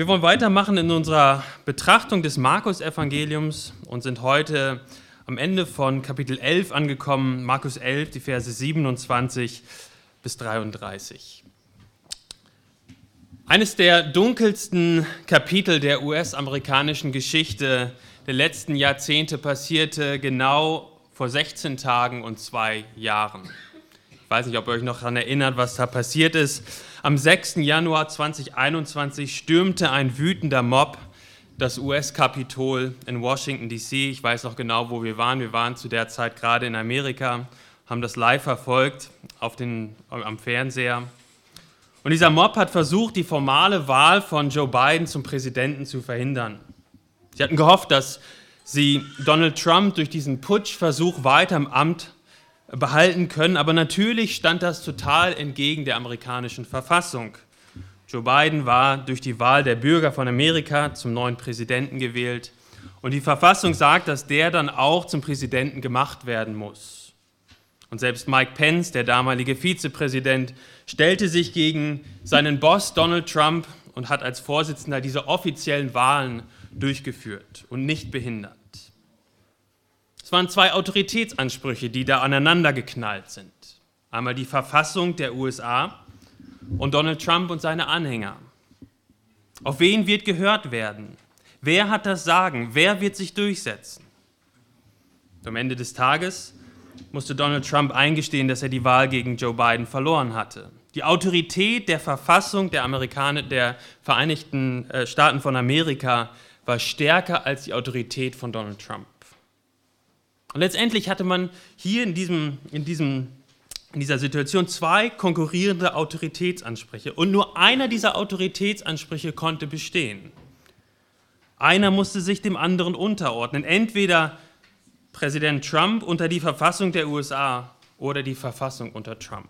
Wir wollen weitermachen in unserer Betrachtung des Markus-Evangeliums und sind heute am Ende von Kapitel 11 angekommen, Markus 11, die Verse 27 bis 33. Eines der dunkelsten Kapitel der US-amerikanischen Geschichte der letzten Jahrzehnte passierte genau vor 16 Tagen und zwei Jahren. Ich weiß nicht, ob ihr euch noch daran erinnert, was da passiert ist. Am 6. Januar 2021 stürmte ein wütender Mob das US-Kapitol in Washington, D.C. Ich weiß noch genau, wo wir waren. Wir waren zu der Zeit gerade in Amerika, haben das live verfolgt auf den, am Fernseher. Und dieser Mob hat versucht, die formale Wahl von Joe Biden zum Präsidenten zu verhindern. Sie hatten gehofft, dass sie Donald Trump durch diesen Putschversuch weiter im Amt behalten können. Aber natürlich stand das total entgegen der amerikanischen Verfassung. Joe Biden war durch die Wahl der Bürger von Amerika zum neuen Präsidenten gewählt. Und die Verfassung sagt, dass der dann auch zum Präsidenten gemacht werden muss. Und selbst Mike Pence, der damalige Vizepräsident, stellte sich gegen seinen Boss Donald Trump und hat als Vorsitzender diese offiziellen Wahlen durchgeführt und nicht behindert. Es waren zwei Autoritätsansprüche, die da aneinander geknallt sind. Einmal die Verfassung der USA und Donald Trump und seine Anhänger. Auf wen wird gehört werden? Wer hat das Sagen? Wer wird sich durchsetzen? Am Ende des Tages musste Donald Trump eingestehen, dass er die Wahl gegen Joe Biden verloren hatte. Die Autorität der Verfassung der, Amerikaner, der Vereinigten äh, Staaten von Amerika war stärker als die Autorität von Donald Trump. Und letztendlich hatte man hier in, diesem, in, diesem, in dieser Situation zwei konkurrierende Autoritätsansprüche. Und nur einer dieser Autoritätsansprüche konnte bestehen. Einer musste sich dem anderen unterordnen. Entweder Präsident Trump unter die Verfassung der USA oder die Verfassung unter Trump.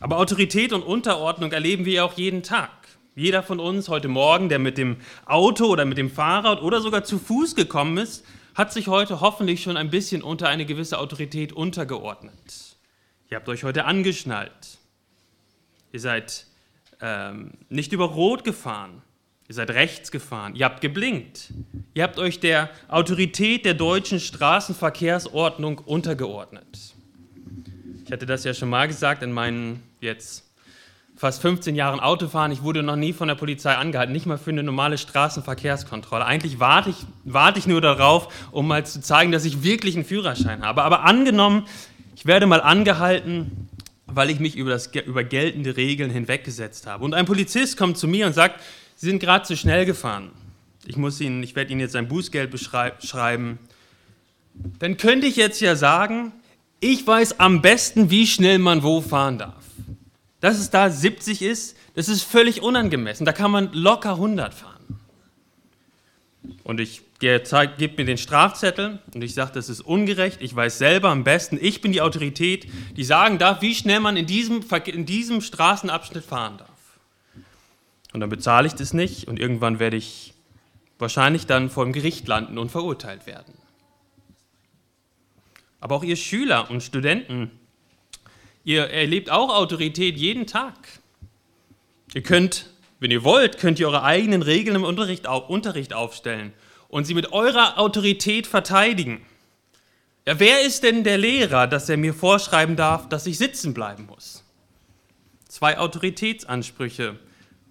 Aber Autorität und Unterordnung erleben wir auch jeden Tag. Jeder von uns heute Morgen, der mit dem Auto oder mit dem Fahrrad oder sogar zu Fuß gekommen ist, hat sich heute hoffentlich schon ein bisschen unter eine gewisse Autorität untergeordnet. Ihr habt euch heute angeschnallt. Ihr seid ähm, nicht über Rot gefahren. Ihr seid rechts gefahren. Ihr habt geblinkt. Ihr habt euch der Autorität der deutschen Straßenverkehrsordnung untergeordnet. Ich hatte das ja schon mal gesagt in meinen jetzt fast 15 Jahren Autofahren. Ich wurde noch nie von der Polizei angehalten, nicht mal für eine normale Straßenverkehrskontrolle. Eigentlich warte ich, warte ich nur darauf, um mal zu zeigen, dass ich wirklich einen Führerschein habe. Aber angenommen, ich werde mal angehalten, weil ich mich über, das, über geltende Regeln hinweggesetzt habe. Und ein Polizist kommt zu mir und sagt, Sie sind gerade zu schnell gefahren. Ich, muss Ihnen, ich werde Ihnen jetzt ein Bußgeld beschreiben. Dann könnte ich jetzt ja sagen, ich weiß am besten, wie schnell man wo fahren darf. Dass es da 70 ist, das ist völlig unangemessen. Da kann man locker 100 fahren. Und ich gebe mir den Strafzettel und ich sage, das ist ungerecht. Ich weiß selber am besten, ich bin die Autorität, die sagen darf, wie schnell man in diesem, in diesem Straßenabschnitt fahren darf. Und dann bezahle ich das nicht und irgendwann werde ich wahrscheinlich dann vor dem Gericht landen und verurteilt werden. Aber auch ihr Schüler und Studenten, Ihr erlebt auch Autorität jeden Tag. Ihr könnt, wenn ihr wollt, könnt ihr eure eigenen Regeln im Unterricht, Unterricht aufstellen und sie mit eurer Autorität verteidigen. Ja, wer ist denn der Lehrer, dass er mir vorschreiben darf, dass ich sitzen bleiben muss? Zwei Autoritätsansprüche.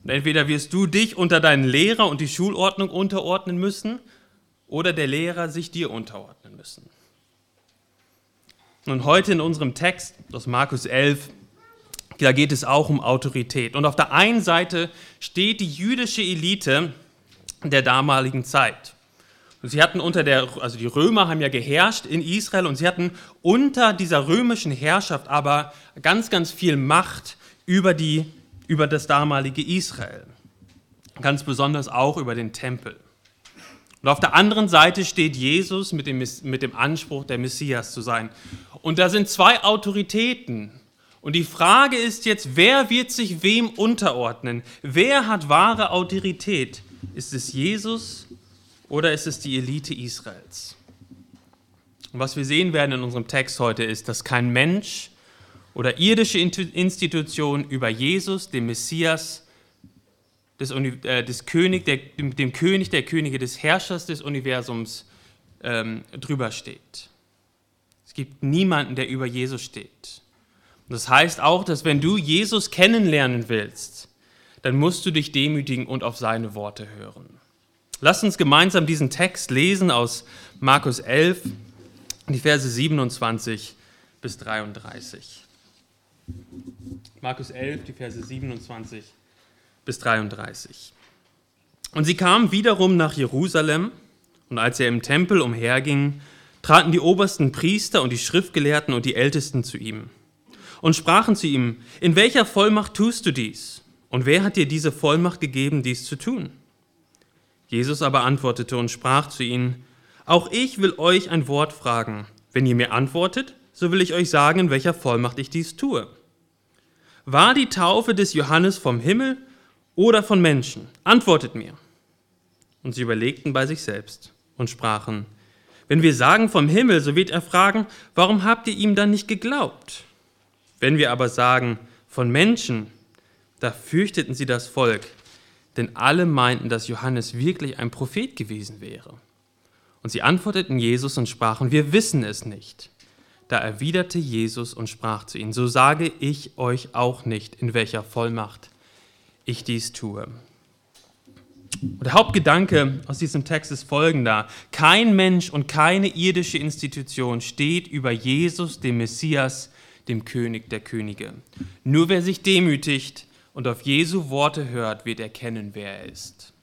Und entweder wirst du dich unter deinen Lehrer und die Schulordnung unterordnen müssen, oder der Lehrer sich dir unterordnen müssen. Und heute in unserem Text aus Markus 11, da geht es auch um Autorität. Und auf der einen Seite steht die jüdische Elite der damaligen Zeit. Und sie hatten unter der, also die Römer haben ja geherrscht in Israel und sie hatten unter dieser römischen Herrschaft aber ganz, ganz viel Macht über, die, über das damalige Israel. Ganz besonders auch über den Tempel. Und auf der anderen Seite steht Jesus mit dem, mit dem Anspruch, der Messias zu sein. Und da sind zwei Autoritäten. Und die Frage ist jetzt, wer wird sich wem unterordnen? Wer hat wahre Autorität? Ist es Jesus oder ist es die Elite Israels? Und was wir sehen werden in unserem Text heute ist, dass kein Mensch oder irdische Institution über Jesus, dem Messias, des, äh, des König, der, dem, dem, König der Könige, des Herrschers des Universums ähm, drüber steht. Es gibt niemanden, der über Jesus steht. Und das heißt auch, dass wenn du Jesus kennenlernen willst, dann musst du dich demütigen und auf seine Worte hören. Lass uns gemeinsam diesen Text lesen aus Markus 11, die Verse 27 bis 33. Markus 11, die Verse 27 bis 33. Und sie kamen wiederum nach Jerusalem, und als er im Tempel umherging, traten die obersten Priester und die Schriftgelehrten und die Ältesten zu ihm und sprachen zu ihm, in welcher Vollmacht tust du dies? Und wer hat dir diese Vollmacht gegeben, dies zu tun? Jesus aber antwortete und sprach zu ihnen, auch ich will euch ein Wort fragen. Wenn ihr mir antwortet, so will ich euch sagen, in welcher Vollmacht ich dies tue. War die Taufe des Johannes vom Himmel oder von Menschen? Antwortet mir. Und sie überlegten bei sich selbst und sprachen, wenn wir sagen vom Himmel, so wird er fragen, warum habt ihr ihm dann nicht geglaubt? Wenn wir aber sagen von Menschen, da fürchteten sie das Volk, denn alle meinten, dass Johannes wirklich ein Prophet gewesen wäre. Und sie antworteten Jesus und sprachen, wir wissen es nicht. Da erwiderte Jesus und sprach zu ihnen, so sage ich euch auch nicht, in welcher Vollmacht ich dies tue. Und der Hauptgedanke aus diesem Text ist folgender. Kein Mensch und keine irdische Institution steht über Jesus, dem Messias, dem König der Könige. Nur wer sich demütigt und auf Jesu Worte hört, wird erkennen, wer er ist.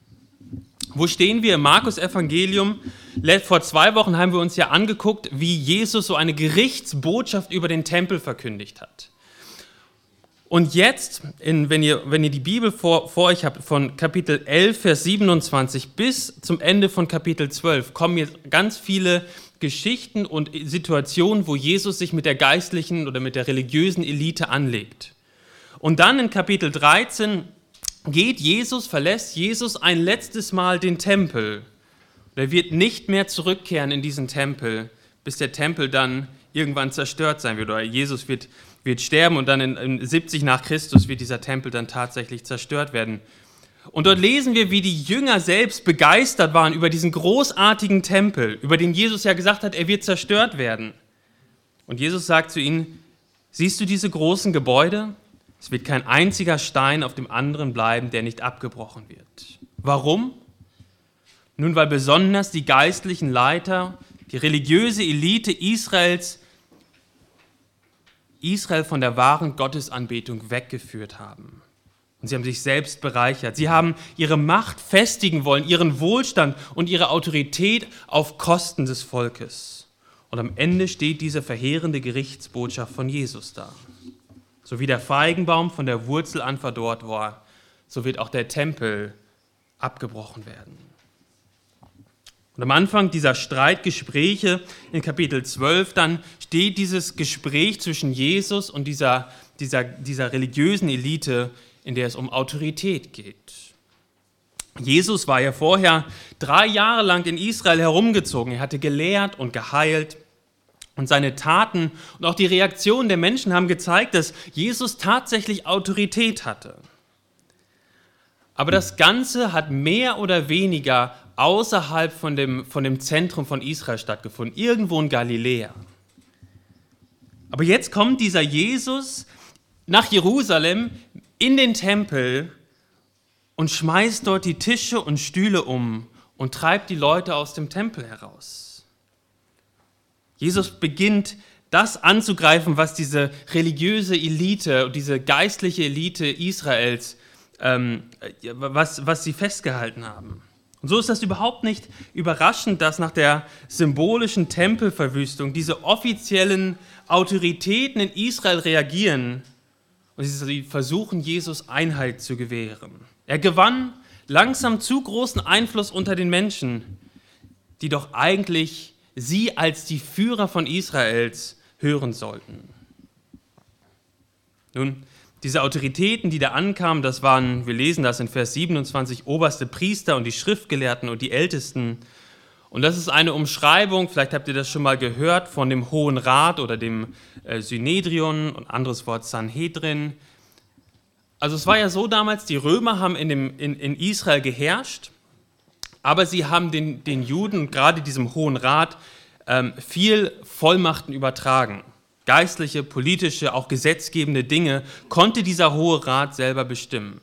Wo stehen wir im Markus Evangelium? Vor zwei Wochen haben wir uns ja angeguckt, wie Jesus so eine Gerichtsbotschaft über den Tempel verkündigt hat. Und jetzt, in, wenn, ihr, wenn ihr die Bibel vor, vor euch habt, von Kapitel 11, Vers 27 bis zum Ende von Kapitel 12, kommen jetzt ganz viele Geschichten und Situationen, wo Jesus sich mit der geistlichen oder mit der religiösen Elite anlegt. Und dann in Kapitel 13 geht Jesus, verlässt Jesus ein letztes Mal den Tempel. Er wird nicht mehr zurückkehren in diesen Tempel, bis der Tempel dann irgendwann zerstört sein wird. Oder Jesus wird wird sterben und dann in, in 70 nach Christus wird dieser Tempel dann tatsächlich zerstört werden. Und dort lesen wir, wie die Jünger selbst begeistert waren über diesen großartigen Tempel, über den Jesus ja gesagt hat, er wird zerstört werden. Und Jesus sagt zu ihnen, siehst du diese großen Gebäude? Es wird kein einziger Stein auf dem anderen bleiben, der nicht abgebrochen wird. Warum? Nun, weil besonders die geistlichen Leiter, die religiöse Elite Israels Israel von der wahren Gottesanbetung weggeführt haben. Und sie haben sich selbst bereichert. Sie haben ihre Macht festigen wollen, ihren Wohlstand und ihre Autorität auf Kosten des Volkes. Und am Ende steht diese verheerende Gerichtsbotschaft von Jesus da. So wie der Feigenbaum von der Wurzel an verdorrt war, so wird auch der Tempel abgebrochen werden. Und am Anfang dieser Streitgespräche in Kapitel 12 dann steht dieses Gespräch zwischen Jesus und dieser, dieser, dieser religiösen Elite, in der es um Autorität geht. Jesus war ja vorher drei Jahre lang in Israel herumgezogen. Er hatte gelehrt und geheilt. Und seine Taten und auch die Reaktionen der Menschen haben gezeigt, dass Jesus tatsächlich Autorität hatte. Aber das Ganze hat mehr oder weniger außerhalb von dem, von dem Zentrum von Israel stattgefunden, irgendwo in Galiläa. Aber jetzt kommt dieser Jesus nach Jerusalem in den Tempel und schmeißt dort die Tische und Stühle um und treibt die Leute aus dem Tempel heraus. Jesus beginnt das anzugreifen, was diese religiöse Elite, diese geistliche Elite Israels, ähm, was, was sie festgehalten haben. Und so ist das überhaupt nicht überraschend, dass nach der symbolischen Tempelverwüstung diese offiziellen Autoritäten in Israel reagieren und sie versuchen, Jesus Einhalt zu gewähren. Er gewann langsam zu großen Einfluss unter den Menschen, die doch eigentlich sie als die Führer von Israels hören sollten. Nun, diese Autoritäten, die da ankamen, das waren, wir lesen das in Vers 27, oberste Priester und die Schriftgelehrten und die Ältesten. Und das ist eine Umschreibung, vielleicht habt ihr das schon mal gehört, von dem Hohen Rat oder dem äh, Synedrion und anderes Wort Sanhedrin. Also es war ja so damals, die Römer haben in, dem, in, in Israel geherrscht, aber sie haben den, den Juden, gerade diesem Hohen Rat, ähm, viel Vollmachten übertragen. Geistliche, politische, auch gesetzgebende Dinge konnte dieser Hohe Rat selber bestimmen.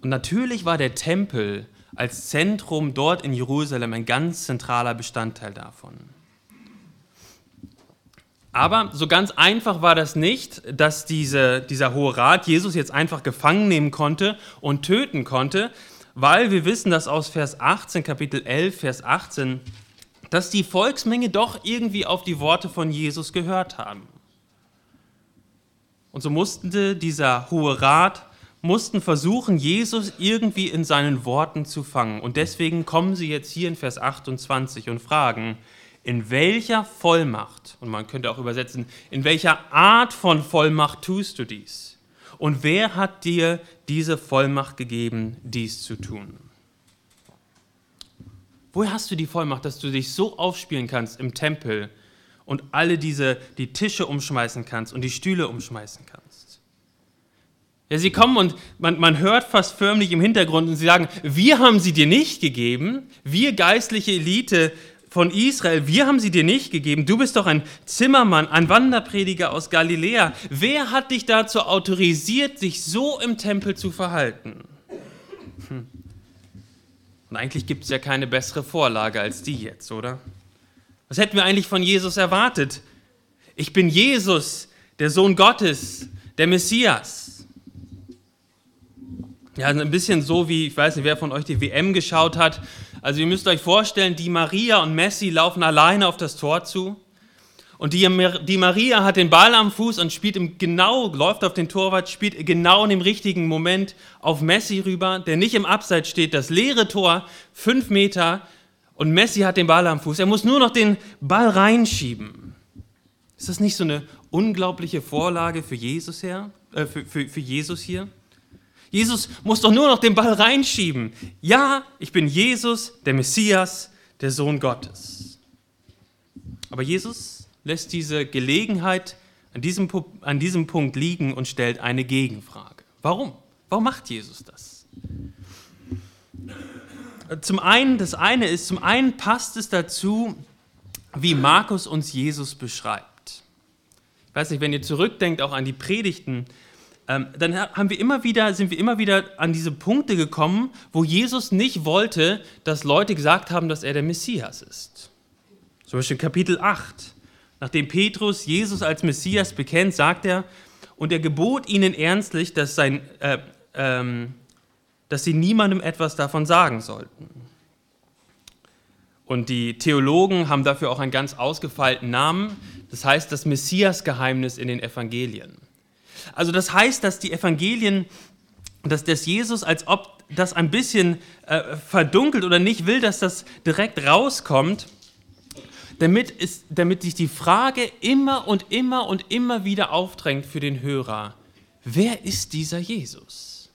Und natürlich war der Tempel als Zentrum dort in Jerusalem ein ganz zentraler Bestandteil davon. Aber so ganz einfach war das nicht, dass diese, dieser Hohe Rat Jesus jetzt einfach gefangen nehmen konnte und töten konnte, weil wir wissen, dass aus Vers 18, Kapitel 11, Vers 18, dass die Volksmenge doch irgendwie auf die Worte von Jesus gehört haben. Und so musste dieser Hohe Rat mussten versuchen, Jesus irgendwie in seinen Worten zu fangen. Und deswegen kommen sie jetzt hier in Vers 28 und fragen, in welcher Vollmacht, und man könnte auch übersetzen, in welcher Art von Vollmacht tust du dies? Und wer hat dir diese Vollmacht gegeben, dies zu tun? Woher hast du die Vollmacht, dass du dich so aufspielen kannst im Tempel und alle diese, die Tische umschmeißen kannst und die Stühle umschmeißen kannst? Ja, sie kommen und man, man hört fast förmlich im Hintergrund und sie sagen, wir haben sie dir nicht gegeben, wir geistliche Elite von Israel, wir haben sie dir nicht gegeben. Du bist doch ein Zimmermann, ein Wanderprediger aus Galiläa. Wer hat dich dazu autorisiert, sich so im Tempel zu verhalten? Hm. Und eigentlich gibt es ja keine bessere Vorlage als die jetzt, oder? Was hätten wir eigentlich von Jesus erwartet? Ich bin Jesus, der Sohn Gottes, der Messias. Ja, also ein bisschen so wie, ich weiß nicht, wer von euch die WM geschaut hat. Also ihr müsst euch vorstellen, die Maria und Messi laufen alleine auf das Tor zu. Und die, die Maria hat den Ball am Fuß und spielt im genau, läuft auf den Torwart, spielt genau in dem richtigen Moment auf Messi rüber, der nicht im Abseits steht, das leere Tor, fünf Meter, und Messi hat den Ball am Fuß. Er muss nur noch den Ball reinschieben. Ist das nicht so eine unglaubliche Vorlage für Jesus, her, äh, für, für, für Jesus hier? Jesus muss doch nur noch den Ball reinschieben. Ja, ich bin Jesus, der Messias, der Sohn Gottes. Aber Jesus lässt diese Gelegenheit an diesem, an diesem Punkt liegen und stellt eine Gegenfrage. Warum? Warum macht Jesus das? Zum einen, das eine ist, zum einen passt es dazu, wie Markus uns Jesus beschreibt. Ich weiß nicht, wenn ihr zurückdenkt auch an die Predigten, ähm, dann haben wir immer wieder, sind wir immer wieder an diese Punkte gekommen, wo Jesus nicht wollte, dass Leute gesagt haben, dass er der Messias ist. Zum Beispiel Kapitel 8. Nachdem Petrus Jesus als Messias bekennt, sagt er, und er gebot ihnen ernstlich, dass, sein, äh, ähm, dass sie niemandem etwas davon sagen sollten. Und die Theologen haben dafür auch einen ganz ausgefeilten Namen. Das heißt das Messias-Geheimnis in den Evangelien. Also das heißt, dass die Evangelien, dass das Jesus, als ob das ein bisschen äh, verdunkelt oder nicht will, dass das direkt rauskommt, damit, ist, damit sich die Frage immer und immer und immer wieder aufdrängt für den Hörer, wer ist dieser Jesus?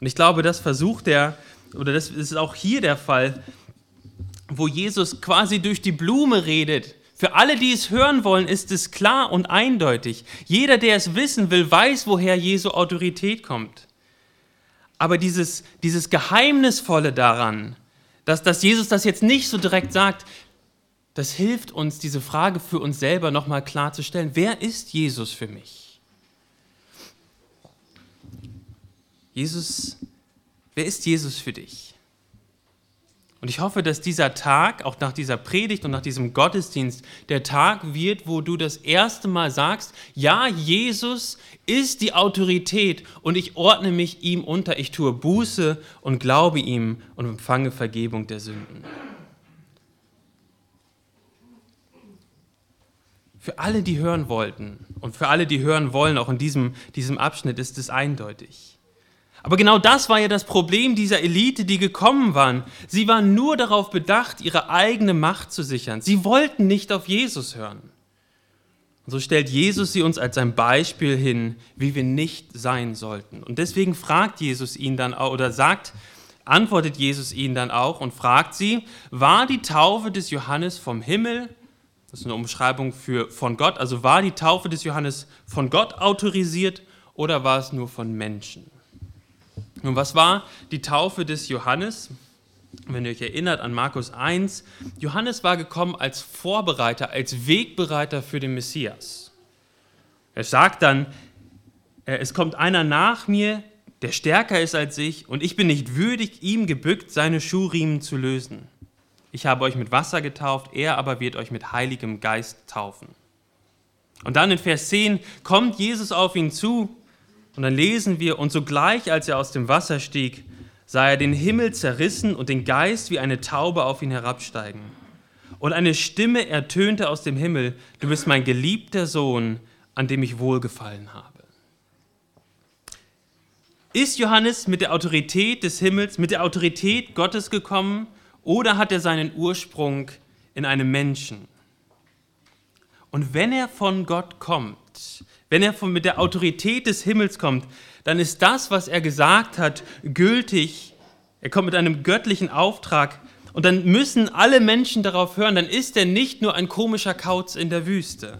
Und ich glaube, das versucht er, oder das ist auch hier der Fall, wo Jesus quasi durch die Blume redet. Für alle, die es hören wollen, ist es klar und eindeutig. Jeder, der es wissen will, weiß, woher Jesu Autorität kommt. Aber dieses, dieses Geheimnisvolle daran, dass, dass Jesus das jetzt nicht so direkt sagt, das hilft uns, diese Frage für uns selber nochmal klarzustellen. Wer ist Jesus für mich? Jesus, wer ist Jesus für dich? Und ich hoffe, dass dieser Tag, auch nach dieser Predigt und nach diesem Gottesdienst, der Tag wird, wo du das erste Mal sagst, ja, Jesus ist die Autorität und ich ordne mich ihm unter, ich tue Buße und glaube ihm und empfange Vergebung der Sünden. Für alle, die hören wollten und für alle, die hören wollen, auch in diesem, diesem Abschnitt ist es eindeutig. Aber genau das war ja das Problem dieser Elite, die gekommen waren. Sie waren nur darauf bedacht, ihre eigene Macht zu sichern. Sie wollten nicht auf Jesus hören. Und so stellt Jesus sie uns als ein Beispiel hin, wie wir nicht sein sollten. Und deswegen fragt Jesus ihn dann oder sagt, antwortet Jesus ihnen dann auch und fragt sie, war die Taufe des Johannes vom Himmel das ist eine Umschreibung für von Gott. Also war die Taufe des Johannes von Gott autorisiert oder war es nur von Menschen? Nun, was war die Taufe des Johannes? Wenn ihr euch erinnert an Markus 1, Johannes war gekommen als Vorbereiter, als Wegbereiter für den Messias. Er sagt dann, äh, es kommt einer nach mir, der stärker ist als ich, und ich bin nicht würdig, ihm gebückt, seine Schuhriemen zu lösen. Ich habe euch mit Wasser getauft, er aber wird euch mit heiligem Geist taufen. Und dann in Vers 10 kommt Jesus auf ihn zu und dann lesen wir, und sogleich, als er aus dem Wasser stieg, sah er den Himmel zerrissen und den Geist wie eine Taube auf ihn herabsteigen. Und eine Stimme ertönte aus dem Himmel, du bist mein geliebter Sohn, an dem ich wohlgefallen habe. Ist Johannes mit der Autorität des Himmels, mit der Autorität Gottes gekommen oder hat er seinen Ursprung in einem Menschen? Und wenn er von Gott kommt, wenn er von, mit der Autorität des Himmels kommt, dann ist das, was er gesagt hat, gültig. Er kommt mit einem göttlichen Auftrag und dann müssen alle Menschen darauf hören, dann ist er nicht nur ein komischer Kauz in der Wüste,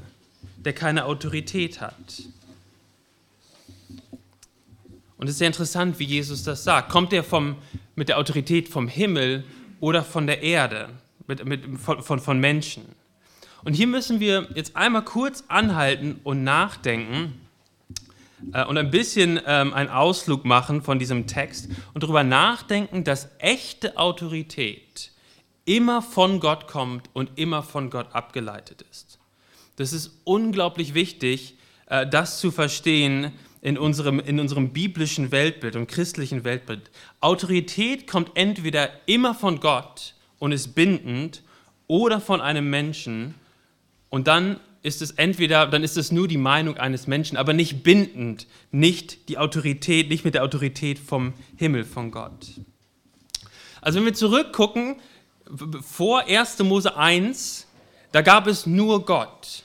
der keine Autorität hat. Und es ist sehr interessant, wie Jesus das sagt. Kommt er vom, mit der Autorität vom Himmel oder von der Erde, mit, mit, von, von, von Menschen? Und hier müssen wir jetzt einmal kurz anhalten und nachdenken äh, und ein bisschen ähm, einen Ausflug machen von diesem Text und darüber nachdenken, dass echte Autorität immer von Gott kommt und immer von Gott abgeleitet ist. Das ist unglaublich wichtig, äh, das zu verstehen in unserem, in unserem biblischen Weltbild und christlichen Weltbild. Autorität kommt entweder immer von Gott und ist bindend oder von einem Menschen und dann ist es entweder, dann ist es nur die Meinung eines Menschen, aber nicht bindend, nicht die Autorität, nicht mit der Autorität vom Himmel, von Gott. Also wenn wir zurückgucken, vor 1. Mose 1, da gab es nur Gott.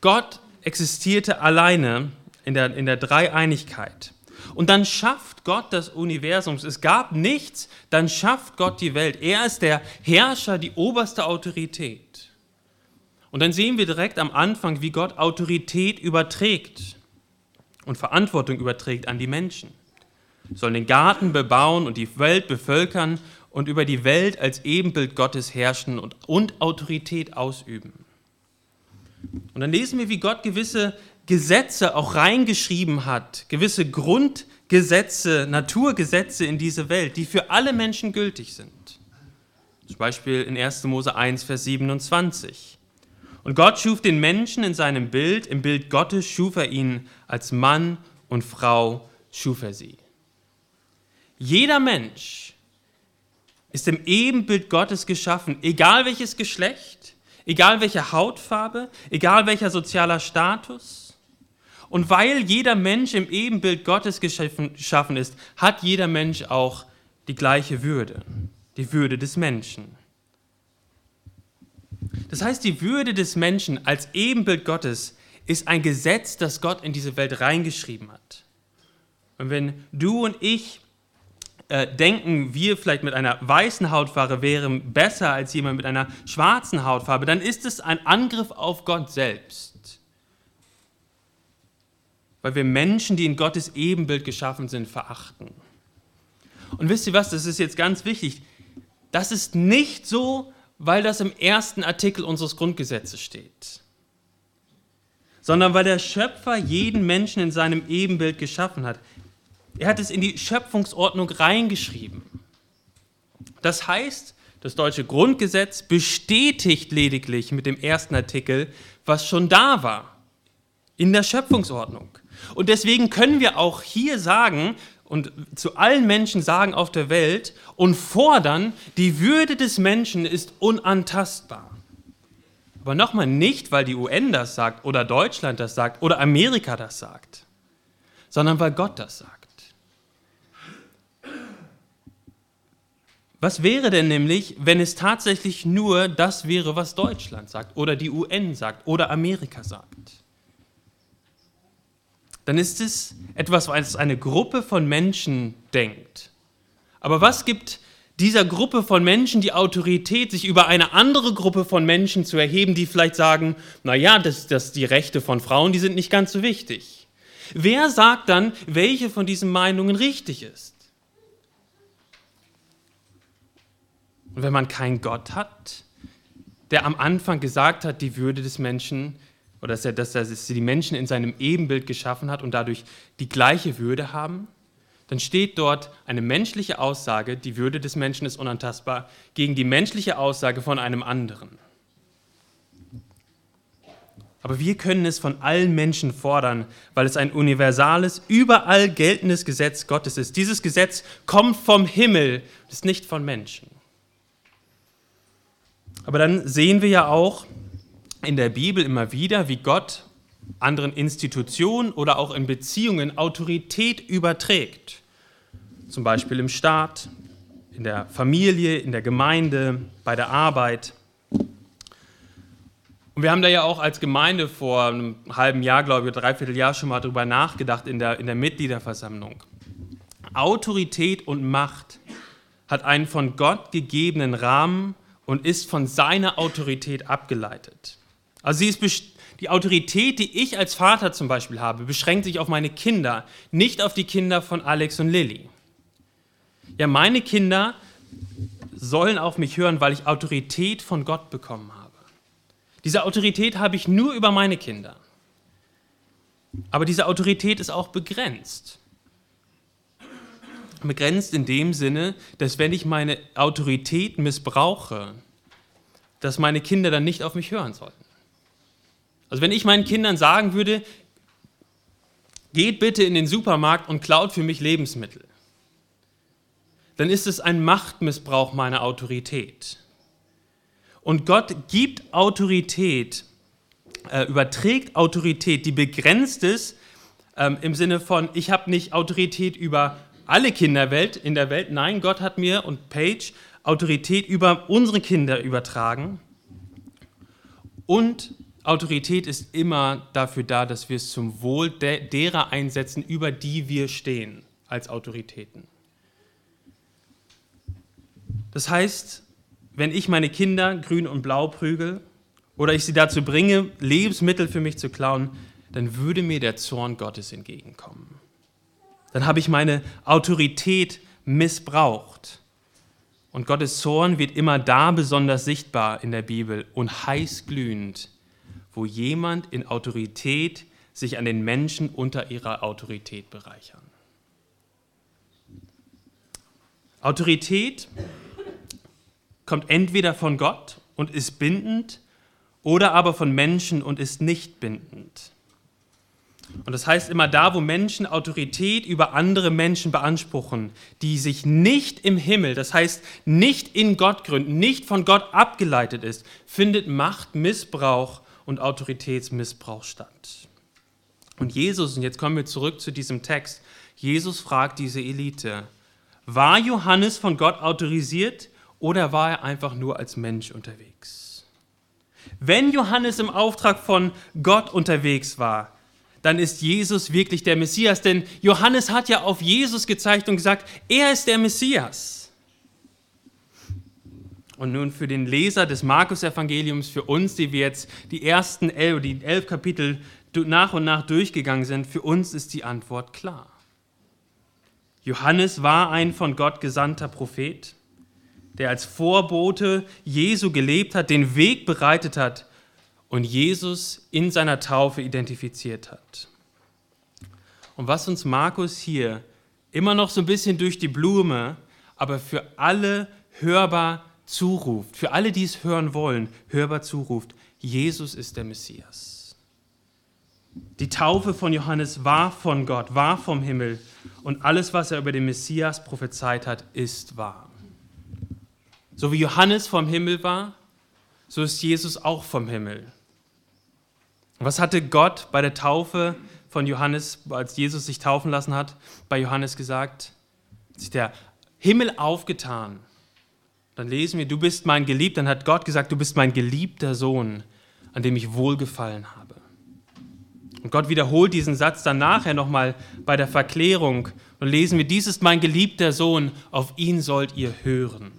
Gott existierte alleine in der, in der Dreieinigkeit. Und dann schafft Gott das Universum. Es gab nichts, dann schafft Gott die Welt. Er ist der Herrscher, die oberste Autorität. Und dann sehen wir direkt am Anfang, wie Gott Autorität überträgt und Verantwortung überträgt an die Menschen. Sollen den Garten bebauen und die Welt bevölkern und über die Welt als Ebenbild Gottes herrschen und, und Autorität ausüben. Und dann lesen wir, wie Gott gewisse Gesetze auch reingeschrieben hat, gewisse Grundgesetze, Naturgesetze in diese Welt, die für alle Menschen gültig sind. Zum Beispiel in 1. Mose 1, Vers 27. Und Gott schuf den Menschen in seinem Bild, im Bild Gottes schuf er ihn, als Mann und Frau schuf er sie. Jeder Mensch ist im Ebenbild Gottes geschaffen, egal welches Geschlecht, egal welche Hautfarbe, egal welcher sozialer Status. Und weil jeder Mensch im Ebenbild Gottes geschaffen ist, hat jeder Mensch auch die gleiche Würde, die Würde des Menschen. Das heißt, die Würde des Menschen als Ebenbild Gottes ist ein Gesetz, das Gott in diese Welt reingeschrieben hat. Und wenn du und ich äh, denken, wir vielleicht mit einer weißen Hautfarbe wären besser als jemand mit einer schwarzen Hautfarbe, dann ist es ein Angriff auf Gott selbst. Weil wir Menschen, die in Gottes Ebenbild geschaffen sind, verachten. Und wisst ihr was, das ist jetzt ganz wichtig. Das ist nicht so, weil das im ersten Artikel unseres Grundgesetzes steht, sondern weil der Schöpfer jeden Menschen in seinem Ebenbild geschaffen hat. Er hat es in die Schöpfungsordnung reingeschrieben. Das heißt, das deutsche Grundgesetz bestätigt lediglich mit dem ersten Artikel, was schon da war in der Schöpfungsordnung. Und deswegen können wir auch hier sagen, und zu allen Menschen sagen auf der Welt und fordern, die Würde des Menschen ist unantastbar. Aber nochmal nicht, weil die UN das sagt oder Deutschland das sagt oder Amerika das sagt, sondern weil Gott das sagt. Was wäre denn nämlich, wenn es tatsächlich nur das wäre, was Deutschland sagt oder die UN sagt oder Amerika sagt? Dann ist es etwas, was eine Gruppe von Menschen denkt. Aber was gibt dieser Gruppe von Menschen die Autorität, sich über eine andere Gruppe von Menschen zu erheben, die vielleicht sagen, naja, das, das, die Rechte von Frauen, die sind nicht ganz so wichtig. Wer sagt dann, welche von diesen Meinungen richtig ist? Und wenn man keinen Gott hat, der am Anfang gesagt hat, die Würde des Menschen, oder dass er, dass er die Menschen in seinem Ebenbild geschaffen hat und dadurch die gleiche Würde haben, dann steht dort eine menschliche Aussage, die Würde des Menschen ist unantastbar, gegen die menschliche Aussage von einem anderen. Aber wir können es von allen Menschen fordern, weil es ein universales, überall geltendes Gesetz Gottes ist. Dieses Gesetz kommt vom Himmel, ist nicht von Menschen. Aber dann sehen wir ja auch in der Bibel immer wieder, wie Gott anderen Institutionen oder auch in Beziehungen Autorität überträgt. Zum Beispiel im Staat, in der Familie, in der Gemeinde, bei der Arbeit. Und wir haben da ja auch als Gemeinde vor einem halben Jahr, glaube ich, dreiviertel Jahr schon mal darüber nachgedacht in der, in der Mitgliederversammlung. Autorität und Macht hat einen von Gott gegebenen Rahmen und ist von seiner Autorität abgeleitet. Also sie ist die Autorität, die ich als Vater zum Beispiel habe, beschränkt sich auf meine Kinder, nicht auf die Kinder von Alex und Lilly. Ja, meine Kinder sollen auf mich hören, weil ich Autorität von Gott bekommen habe. Diese Autorität habe ich nur über meine Kinder. Aber diese Autorität ist auch begrenzt. Begrenzt in dem Sinne, dass wenn ich meine Autorität missbrauche, dass meine Kinder dann nicht auf mich hören sollten. Also wenn ich meinen Kindern sagen würde, geht bitte in den Supermarkt und klaut für mich Lebensmittel, dann ist es ein Machtmissbrauch meiner Autorität. Und Gott gibt Autorität, äh, überträgt Autorität, die begrenzt ist ähm, im Sinne von, ich habe nicht Autorität über alle Kinder in der Welt. Nein, Gott hat mir und Paige Autorität über unsere Kinder übertragen. Und Autorität ist immer dafür da, dass wir es zum Wohl derer einsetzen, über die wir stehen als Autoritäten. Das heißt, wenn ich meine Kinder grün und blau prügel oder ich sie dazu bringe, Lebensmittel für mich zu klauen, dann würde mir der Zorn Gottes entgegenkommen. Dann habe ich meine Autorität missbraucht. Und Gottes Zorn wird immer da besonders sichtbar in der Bibel und heiß glühend, wo jemand in Autorität sich an den Menschen unter ihrer Autorität bereichern. Autorität kommt entweder von Gott und ist bindend oder aber von Menschen und ist nicht bindend. Und das heißt immer da, wo Menschen Autorität über andere Menschen beanspruchen, die sich nicht im Himmel, das heißt nicht in Gott gründen, nicht von Gott abgeleitet ist, findet Machtmissbrauch und Autoritätsmissbrauch statt. Und Jesus, und jetzt kommen wir zurück zu diesem Text, Jesus fragt diese Elite, war Johannes von Gott autorisiert oder war er einfach nur als Mensch unterwegs? Wenn Johannes im Auftrag von Gott unterwegs war, dann ist Jesus wirklich der Messias. Denn Johannes hat ja auf Jesus gezeigt und gesagt, er ist der Messias. Und nun für den Leser des Markus-Evangeliums, für uns, die wir jetzt die ersten elf, die elf Kapitel nach und nach durchgegangen sind, für uns ist die Antwort klar. Johannes war ein von Gott gesandter Prophet, der als Vorbote Jesu gelebt hat, den Weg bereitet hat und Jesus in seiner Taufe identifiziert hat. Und was uns Markus hier immer noch so ein bisschen durch die Blume, aber für alle hörbar zuruft, für alle, die es hören wollen, hörbar zuruft, Jesus ist der Messias. Die Taufe von Johannes war von Gott, war vom Himmel und alles, was er über den Messias prophezeit hat, ist wahr. So wie Johannes vom Himmel war, so ist Jesus auch vom Himmel. Was hatte Gott bei der Taufe von Johannes, als Jesus sich taufen lassen hat, bei Johannes gesagt? Hat sich der Himmel aufgetan. Dann lesen wir, du bist mein Geliebter. Dann hat Gott gesagt, du bist mein geliebter Sohn, an dem ich wohlgefallen habe. Und Gott wiederholt diesen Satz dann nachher nochmal bei der Verklärung und lesen wir, dies ist mein geliebter Sohn, auf ihn sollt ihr hören.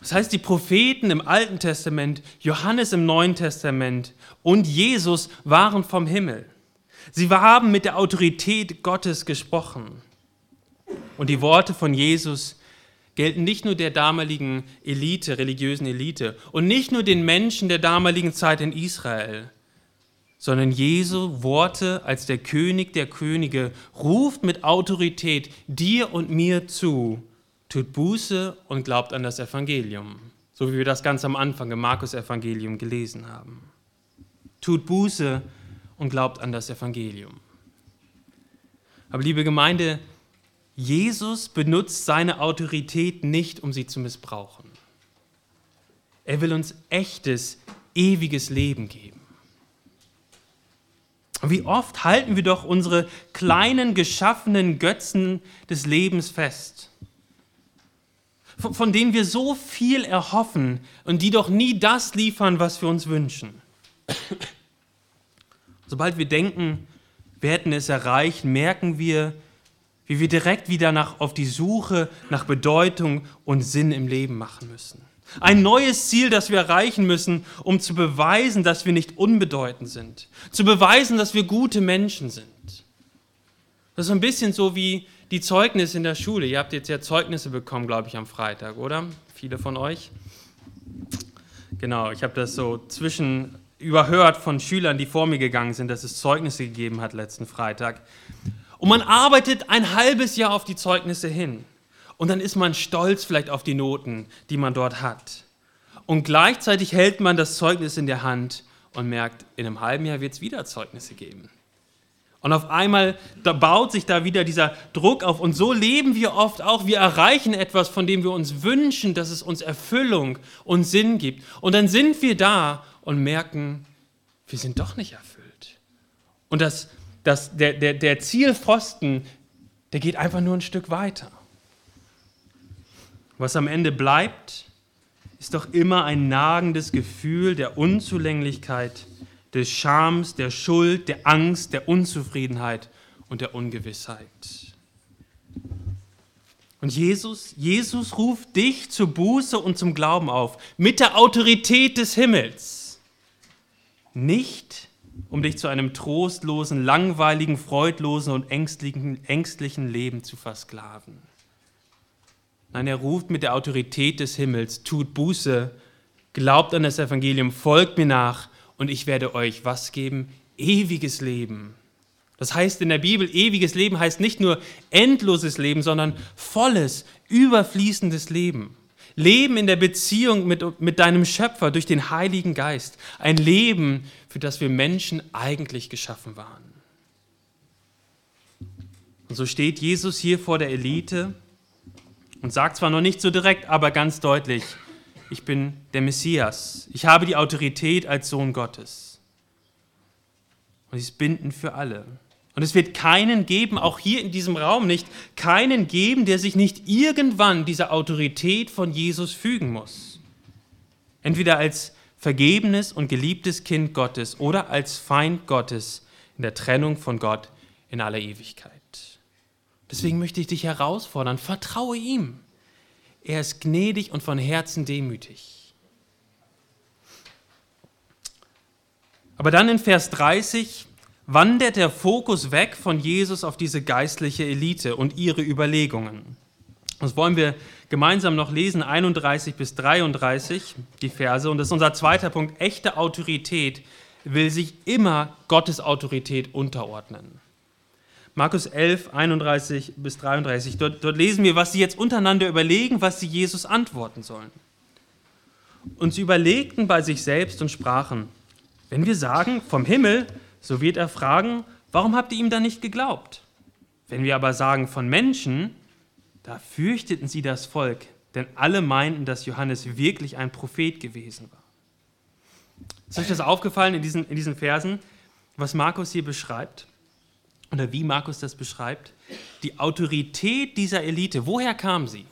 Das heißt, die Propheten im Alten Testament, Johannes im Neuen Testament und Jesus waren vom Himmel. Sie haben mit der Autorität Gottes gesprochen. Und die Worte von Jesus gelten nicht nur der damaligen Elite, religiösen Elite und nicht nur den Menschen der damaligen Zeit in Israel, sondern Jesu Worte als der König der Könige ruft mit Autorität dir und mir zu, tut Buße und glaubt an das Evangelium, so wie wir das ganz am Anfang im Markus Evangelium gelesen haben. Tut Buße und glaubt an das Evangelium. Aber liebe Gemeinde, Jesus benutzt seine Autorität nicht, um sie zu missbrauchen. Er will uns echtes, ewiges Leben geben. Wie oft halten wir doch unsere kleinen geschaffenen Götzen des Lebens fest, von denen wir so viel erhoffen und die doch nie das liefern, was wir uns wünschen. Sobald wir denken, wir hätten es erreicht, merken wir, wie wir direkt wieder nach, auf die Suche nach Bedeutung und Sinn im Leben machen müssen. Ein neues Ziel, das wir erreichen müssen, um zu beweisen, dass wir nicht unbedeutend sind. Zu beweisen, dass wir gute Menschen sind. Das ist ein bisschen so wie die Zeugnisse in der Schule. Ihr habt jetzt ja Zeugnisse bekommen, glaube ich, am Freitag, oder? Viele von euch. Genau, ich habe das so zwischen überhört von Schülern, die vor mir gegangen sind, dass es Zeugnisse gegeben hat letzten Freitag. Und man arbeitet ein halbes Jahr auf die Zeugnisse hin. Und dann ist man stolz vielleicht auf die Noten, die man dort hat. Und gleichzeitig hält man das Zeugnis in der Hand und merkt, in einem halben Jahr wird es wieder Zeugnisse geben. Und auf einmal baut sich da wieder dieser Druck auf. Und so leben wir oft auch. Wir erreichen etwas, von dem wir uns wünschen, dass es uns Erfüllung und Sinn gibt. Und dann sind wir da und merken, wir sind doch nicht erfüllt. Und das dass der, der, der Zielpfosten, der geht einfach nur ein Stück weiter. Was am Ende bleibt, ist doch immer ein nagendes Gefühl der Unzulänglichkeit, des Schams, der Schuld, der Angst, der Unzufriedenheit und der Ungewissheit. Und Jesus, Jesus ruft dich zur Buße und zum Glauben auf, mit der Autorität des Himmels. Nicht um dich zu einem trostlosen, langweiligen, freudlosen und ängstlichen, ängstlichen Leben zu versklaven. Nein, er ruft mit der Autorität des Himmels, tut Buße, glaubt an das Evangelium, folgt mir nach und ich werde euch was geben? Ewiges Leben. Das heißt in der Bibel, ewiges Leben heißt nicht nur endloses Leben, sondern volles, überfließendes Leben. Leben in der Beziehung mit, mit deinem Schöpfer durch den Heiligen Geist. Ein Leben, für das wir Menschen eigentlich geschaffen waren. Und so steht Jesus hier vor der Elite und sagt zwar noch nicht so direkt, aber ganz deutlich, ich bin der Messias. Ich habe die Autorität als Sohn Gottes. Und sie ist bindend für alle. Und es wird keinen geben, auch hier in diesem Raum nicht, keinen geben, der sich nicht irgendwann dieser Autorität von Jesus fügen muss. Entweder als vergebenes und geliebtes Kind Gottes oder als Feind Gottes in der Trennung von Gott in aller Ewigkeit. Deswegen möchte ich dich herausfordern, vertraue ihm. Er ist gnädig und von Herzen demütig. Aber dann in Vers 30 wandert der Fokus weg von Jesus auf diese geistliche Elite und ihre Überlegungen. Das wollen wir gemeinsam noch lesen, 31 bis 33, die Verse. Und das ist unser zweiter Punkt. Echte Autorität will sich immer Gottes Autorität unterordnen. Markus 11, 31 bis 33. Dort, dort lesen wir, was sie jetzt untereinander überlegen, was sie Jesus antworten sollen. Und sie überlegten bei sich selbst und sprachen, wenn wir sagen, vom Himmel, so wird er fragen, warum habt ihr ihm dann nicht geglaubt? Wenn wir aber sagen von Menschen, da fürchteten sie das Volk, denn alle meinten, dass Johannes wirklich ein Prophet gewesen war. Ist euch das aufgefallen in diesen, in diesen Versen, was Markus hier beschreibt? Oder wie Markus das beschreibt? Die Autorität dieser Elite, woher kam sie?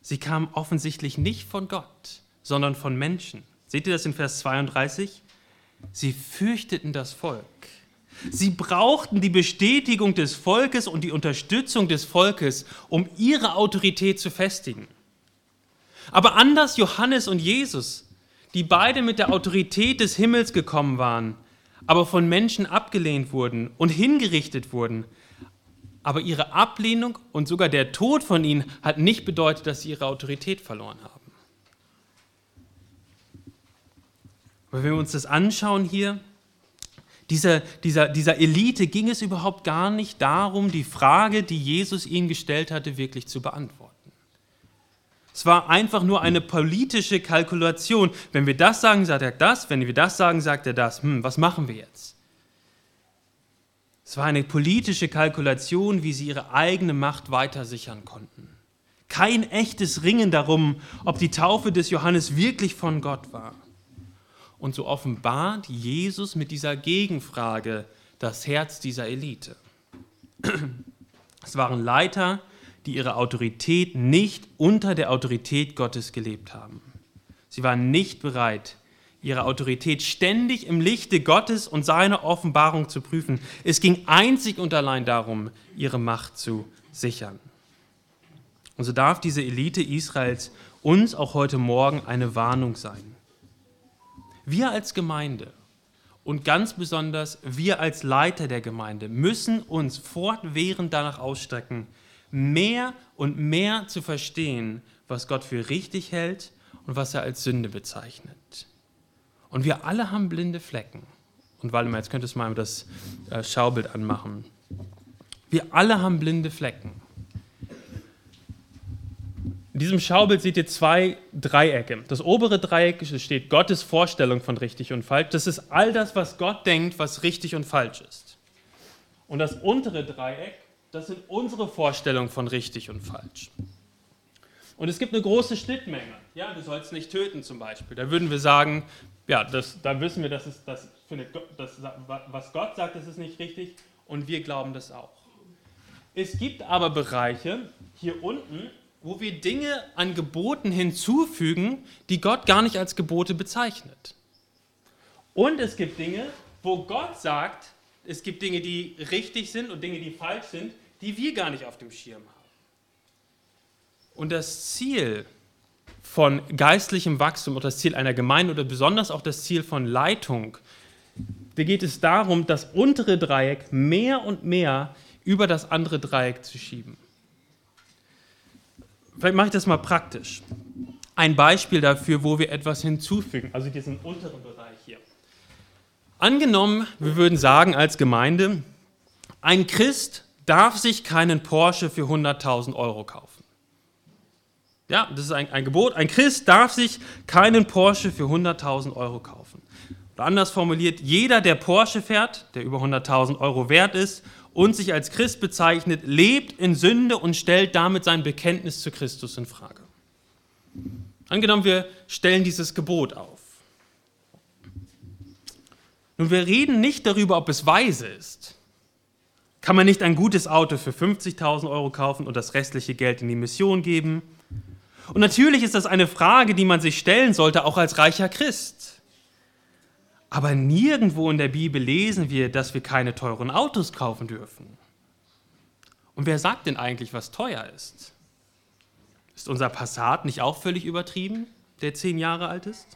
Sie kam offensichtlich nicht von Gott, sondern von Menschen. Seht ihr das in Vers 32? Sie fürchteten das Volk. Sie brauchten die Bestätigung des Volkes und die Unterstützung des Volkes, um ihre Autorität zu festigen. Aber anders Johannes und Jesus, die beide mit der Autorität des Himmels gekommen waren, aber von Menschen abgelehnt wurden und hingerichtet wurden. Aber ihre Ablehnung und sogar der Tod von ihnen hat nicht bedeutet, dass sie ihre Autorität verloren haben. Aber wenn wir uns das anschauen hier, dieser, dieser, dieser Elite ging es überhaupt gar nicht darum, die Frage, die Jesus ihnen gestellt hatte, wirklich zu beantworten. Es war einfach nur eine politische Kalkulation. Wenn wir das sagen, sagt er das. Wenn wir das sagen, sagt er das. Hm, was machen wir jetzt? Es war eine politische Kalkulation, wie sie ihre eigene Macht weiter sichern konnten. Kein echtes Ringen darum, ob die Taufe des Johannes wirklich von Gott war. Und so offenbart Jesus mit dieser Gegenfrage das Herz dieser Elite. Es waren Leiter, die ihre Autorität nicht unter der Autorität Gottes gelebt haben. Sie waren nicht bereit, ihre Autorität ständig im Lichte Gottes und seiner Offenbarung zu prüfen. Es ging einzig und allein darum, ihre Macht zu sichern. Und so darf diese Elite Israels uns auch heute Morgen eine Warnung sein. Wir als Gemeinde und ganz besonders wir als Leiter der Gemeinde müssen uns fortwährend danach ausstrecken, mehr und mehr zu verstehen, was Gott für richtig hält und was er als Sünde bezeichnet. Und wir alle haben blinde Flecken. Und Waldemar, jetzt könntest du mal das äh, Schaubild anmachen. Wir alle haben blinde Flecken. In diesem Schaubild seht ihr zwei Dreiecke. Das obere Dreieck steht Gottes Vorstellung von richtig und falsch. Das ist all das, was Gott denkt, was richtig und falsch ist. Und das untere Dreieck das sind unsere Vorstellungen von richtig und falsch. Und es gibt eine große Schnittmenge. Ja, du sollst nicht töten zum Beispiel. Da würden wir sagen, ja, das, da wissen wir, dass es, das das, was Gott sagt, das ist nicht richtig und wir glauben das auch. Es gibt aber Bereiche hier unten, wo wir Dinge an Geboten hinzufügen, die Gott gar nicht als Gebote bezeichnet. Und es gibt Dinge, wo Gott sagt, es gibt Dinge, die richtig sind und Dinge, die falsch sind, die wir gar nicht auf dem Schirm haben. Und das Ziel von geistlichem Wachstum oder das Ziel einer Gemeinde oder besonders auch das Ziel von Leitung, da geht es darum, das untere Dreieck mehr und mehr über das andere Dreieck zu schieben. Vielleicht mache ich das mal praktisch. Ein Beispiel dafür, wo wir etwas hinzufügen, also diesen unteren Bereich hier. Angenommen, wir würden sagen als Gemeinde, ein Christ darf sich keinen Porsche für 100.000 Euro kaufen. Ja, das ist ein, ein, Gebot. Ein Christ darf sich keinen Porsche für 100.000 Euro kaufen. Oder anders formuliert, jeder, der Porsche fährt, der über 100.000 Euro wert ist und sich als Christ bezeichnet, lebt in Sünde und stellt damit sein Bekenntnis zu Christus in Frage. Angenommen, wir stellen dieses Gebot auf. Nun, wir reden nicht darüber, ob es weise ist. Kann man nicht ein gutes Auto für 50.000 Euro kaufen und das restliche Geld in die Mission geben? Und natürlich ist das eine Frage, die man sich stellen sollte, auch als reicher Christ. Aber nirgendwo in der Bibel lesen wir, dass wir keine teuren Autos kaufen dürfen. Und wer sagt denn eigentlich, was teuer ist? Ist unser Passat nicht auch völlig übertrieben, der zehn Jahre alt ist?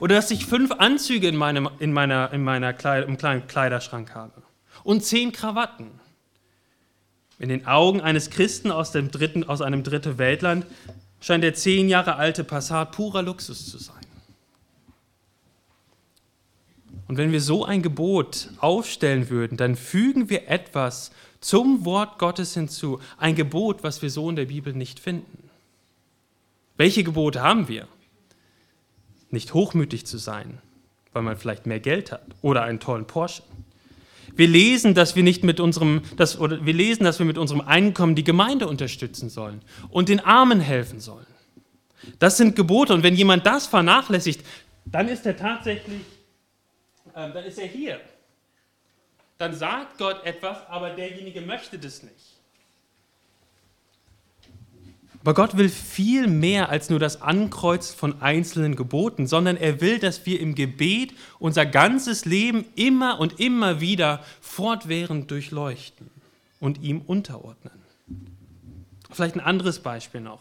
Oder dass ich fünf Anzüge in meinem, in meiner, in meiner Kleid, im kleinen Kleiderschrank habe. Und zehn Krawatten. In den Augen eines Christen aus, dem dritten, aus einem dritten Weltland scheint der zehn Jahre alte Passat purer Luxus zu sein. Und wenn wir so ein Gebot aufstellen würden, dann fügen wir etwas zum Wort Gottes hinzu. Ein Gebot, was wir so in der Bibel nicht finden. Welche Gebote haben wir? nicht hochmütig zu sein, weil man vielleicht mehr Geld hat oder einen tollen Porsche. Wir lesen, dass wir nicht mit unserem, dass, oder wir lesen, dass wir mit unserem Einkommen die Gemeinde unterstützen sollen und den Armen helfen sollen. Das sind Gebote und wenn jemand das vernachlässigt, dann ist er tatsächlich, äh, dann ist er hier. Dann sagt Gott etwas, aber derjenige möchte das nicht. Aber Gott will viel mehr als nur das Ankreuzen von einzelnen Geboten, sondern er will, dass wir im Gebet unser ganzes Leben immer und immer wieder fortwährend durchleuchten und ihm unterordnen. Vielleicht ein anderes Beispiel noch.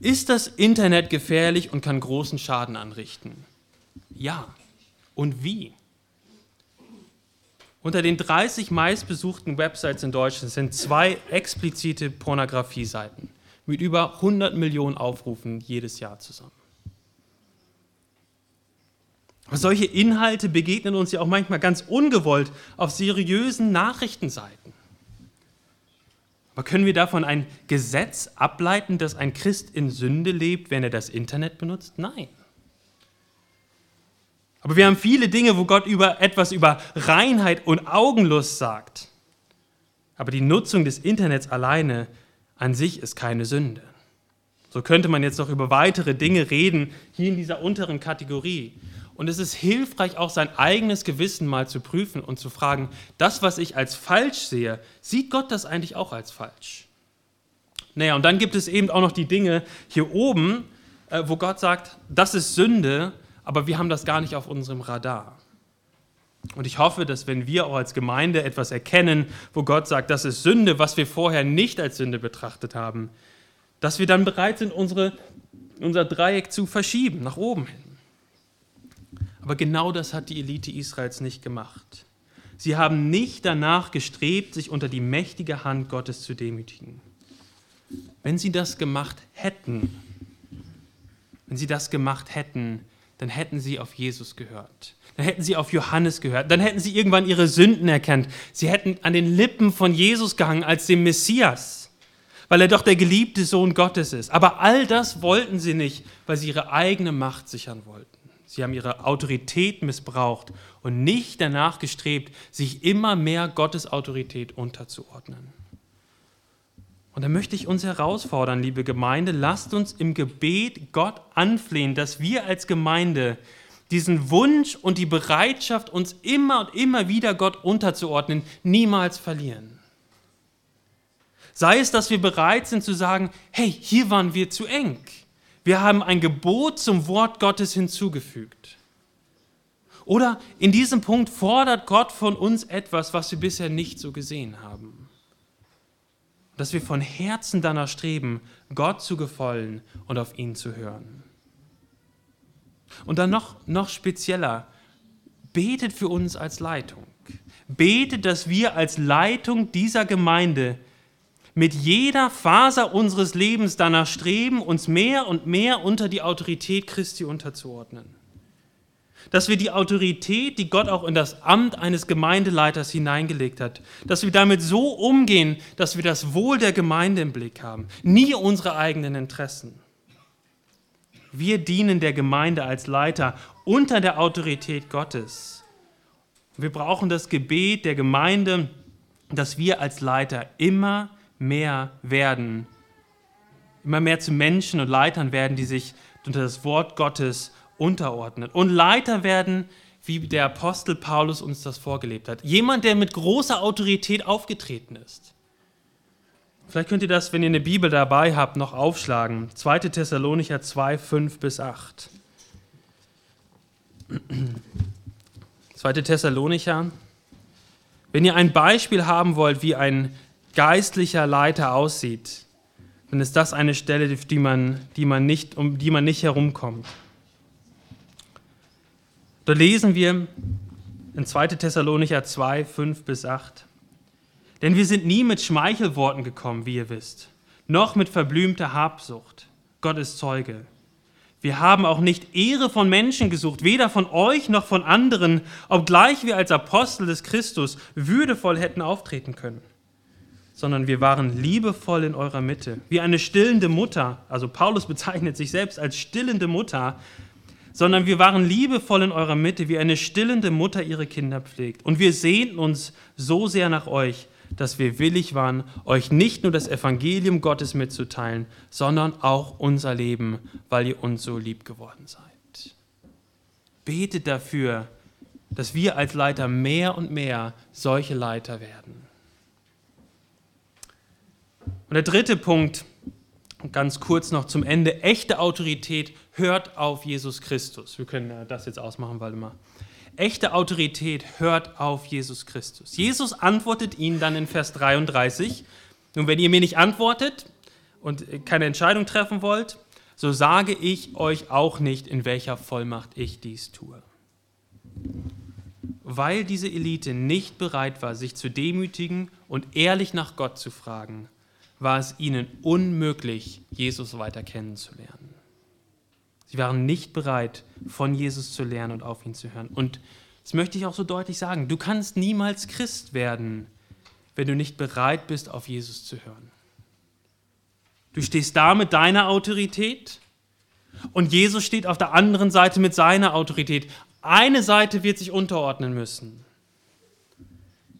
Ist das Internet gefährlich und kann großen Schaden anrichten? Ja. Und wie? Unter den 30 meistbesuchten Websites in Deutschland sind zwei explizite Pornografie-Seiten mit über 100 Millionen Aufrufen jedes Jahr zusammen. Aber solche Inhalte begegnen uns ja auch manchmal ganz ungewollt auf seriösen Nachrichtenseiten. Aber können wir davon ein Gesetz ableiten, dass ein Christ in Sünde lebt, wenn er das Internet benutzt? Nein. Aber wir haben viele Dinge, wo Gott über etwas über Reinheit und Augenlust sagt. Aber die Nutzung des Internets alleine an sich ist keine Sünde. So könnte man jetzt noch über weitere Dinge reden, hier in dieser unteren Kategorie. Und es ist hilfreich, auch sein eigenes Gewissen mal zu prüfen und zu fragen, das, was ich als falsch sehe, sieht Gott das eigentlich auch als falsch? Naja, und dann gibt es eben auch noch die Dinge hier oben, äh, wo Gott sagt, das ist Sünde, aber wir haben das gar nicht auf unserem Radar. Und ich hoffe, dass wenn wir auch als Gemeinde etwas erkennen, wo Gott sagt, das ist Sünde, was wir vorher nicht als Sünde betrachtet haben, dass wir dann bereit sind, unsere, unser Dreieck zu verschieben, nach oben hin. Aber genau das hat die Elite Israels nicht gemacht. Sie haben nicht danach gestrebt, sich unter die mächtige Hand Gottes zu demütigen. Wenn sie das gemacht hätten, wenn sie das gemacht hätten, dann hätten sie auf Jesus gehört. Dann hätten sie auf Johannes gehört. Dann hätten sie irgendwann ihre Sünden erkannt. Sie hätten an den Lippen von Jesus gehangen als dem Messias, weil er doch der geliebte Sohn Gottes ist. Aber all das wollten sie nicht, weil sie ihre eigene Macht sichern wollten. Sie haben ihre Autorität missbraucht und nicht danach gestrebt, sich immer mehr Gottes Autorität unterzuordnen. Und da möchte ich uns herausfordern, liebe Gemeinde, lasst uns im Gebet Gott anflehen, dass wir als Gemeinde diesen Wunsch und die Bereitschaft, uns immer und immer wieder Gott unterzuordnen, niemals verlieren. Sei es, dass wir bereit sind zu sagen, hey, hier waren wir zu eng. Wir haben ein Gebot zum Wort Gottes hinzugefügt. Oder in diesem Punkt fordert Gott von uns etwas, was wir bisher nicht so gesehen haben. Dass wir von Herzen danach streben, Gott zu gefallen und auf ihn zu hören. Und dann noch, noch spezieller, betet für uns als Leitung. Betet, dass wir als Leitung dieser Gemeinde mit jeder Faser unseres Lebens danach streben, uns mehr und mehr unter die Autorität Christi unterzuordnen. Dass wir die Autorität, die Gott auch in das Amt eines Gemeindeleiters hineingelegt hat, dass wir damit so umgehen, dass wir das Wohl der Gemeinde im Blick haben, nie unsere eigenen Interessen. Wir dienen der Gemeinde als Leiter unter der Autorität Gottes. Wir brauchen das Gebet der Gemeinde, dass wir als Leiter immer mehr werden, immer mehr zu Menschen und Leitern werden, die sich unter das Wort Gottes unterordnen. Und Leiter werden, wie der Apostel Paulus uns das vorgelebt hat. Jemand, der mit großer Autorität aufgetreten ist. Vielleicht könnt ihr das, wenn ihr eine Bibel dabei habt, noch aufschlagen. 2. Thessalonicher 2, 5 bis 8. 2. Thessalonicher. Wenn ihr ein Beispiel haben wollt, wie ein geistlicher Leiter aussieht, dann ist das eine Stelle, die man, die man nicht, um die man nicht herumkommt. Da lesen wir in 2. Thessalonicher 2, 5 bis 8. Denn wir sind nie mit Schmeichelworten gekommen, wie ihr wisst, noch mit verblümter Habsucht. Gott ist Zeuge. Wir haben auch nicht Ehre von Menschen gesucht, weder von euch noch von anderen, obgleich wir als Apostel des Christus würdevoll hätten auftreten können sondern wir waren liebevoll in eurer Mitte, wie eine stillende Mutter. Also Paulus bezeichnet sich selbst als stillende Mutter, sondern wir waren liebevoll in eurer Mitte, wie eine stillende Mutter ihre Kinder pflegt. Und wir sehnten uns so sehr nach euch, dass wir willig waren, euch nicht nur das Evangelium Gottes mitzuteilen, sondern auch unser Leben, weil ihr uns so lieb geworden seid. Betet dafür, dass wir als Leiter mehr und mehr solche Leiter werden. Und der dritte Punkt, ganz kurz noch zum Ende, echte Autorität hört auf Jesus Christus. Wir können das jetzt ausmachen, Waldemar. Echte Autorität hört auf Jesus Christus. Jesus antwortet ihnen dann in Vers 33. Und wenn ihr mir nicht antwortet und keine Entscheidung treffen wollt, so sage ich euch auch nicht, in welcher Vollmacht ich dies tue. weil diese Elite nicht bereit war, sich zu demütigen und ehrlich nach Gott zu fragen, war es ihnen unmöglich, Jesus weiter kennenzulernen. Sie waren nicht bereit, von Jesus zu lernen und auf ihn zu hören. Und das möchte ich auch so deutlich sagen, du kannst niemals Christ werden, wenn du nicht bereit bist, auf Jesus zu hören. Du stehst da mit deiner Autorität und Jesus steht auf der anderen Seite mit seiner Autorität. Eine Seite wird sich unterordnen müssen.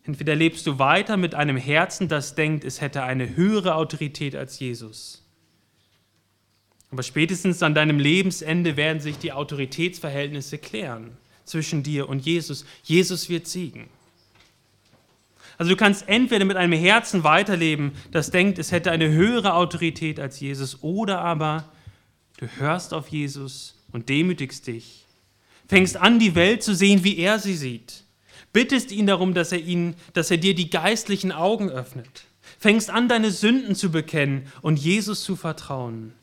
Entweder lebst du weiter mit einem Herzen, das denkt, es hätte eine höhere Autorität als Jesus. Aber spätestens an deinem Lebensende werden sich die Autoritätsverhältnisse klären zwischen dir und Jesus. Jesus wird siegen. Also du kannst entweder mit einem Herzen weiterleben, das denkt, es hätte eine höhere Autorität als Jesus, oder aber du hörst auf Jesus und demütigst dich, fängst an, die Welt zu sehen, wie er sie sieht bittest ihn darum, dass er, ihn, dass er dir die geistlichen Augen öffnet. Fängst an, deine Sünden zu bekennen und Jesus zu vertrauen.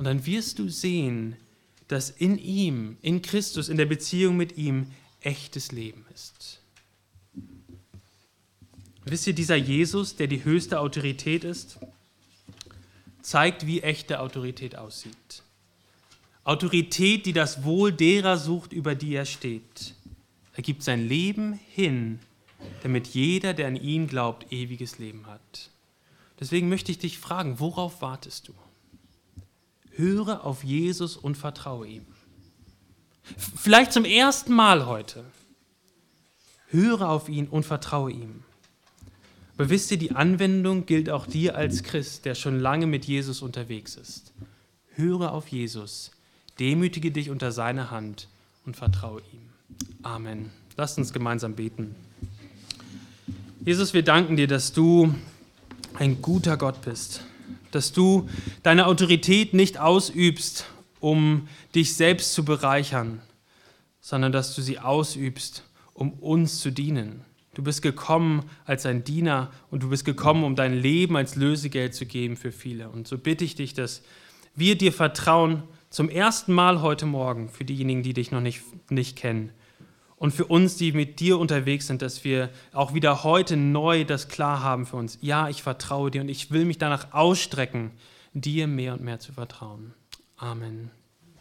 Und dann wirst du sehen, dass in ihm, in Christus, in der Beziehung mit ihm echtes Leben ist. Wisst ihr, dieser Jesus, der die höchste Autorität ist, zeigt, wie echte Autorität aussieht. Autorität, die das Wohl derer sucht, über die er steht. Er gibt sein Leben hin, damit jeder, der an ihn glaubt, ewiges Leben hat. Deswegen möchte ich dich fragen, worauf wartest du? Höre auf Jesus und vertraue ihm. Vielleicht zum ersten Mal heute. Höre auf ihn und vertraue ihm. Aber wisst ihr, die Anwendung gilt auch dir als Christ, der schon lange mit Jesus unterwegs ist. Höre auf Jesus, demütige dich unter seine Hand und vertraue ihm. Amen. Lasst uns gemeinsam beten. Jesus, wir danken dir, dass du ein guter Gott bist, dass du deine Autorität nicht ausübst, um dich selbst zu bereichern, sondern dass du sie ausübst, um uns zu dienen. Du bist gekommen als ein Diener und du bist gekommen, um dein Leben als Lösegeld zu geben für viele. Und so bitte ich dich, dass wir dir vertrauen, zum ersten Mal heute Morgen, für diejenigen, die dich noch nicht, nicht kennen, und für uns, die mit dir unterwegs sind, dass wir auch wieder heute neu das klar haben für uns. Ja, ich vertraue dir und ich will mich danach ausstrecken, dir mehr und mehr zu vertrauen. Amen.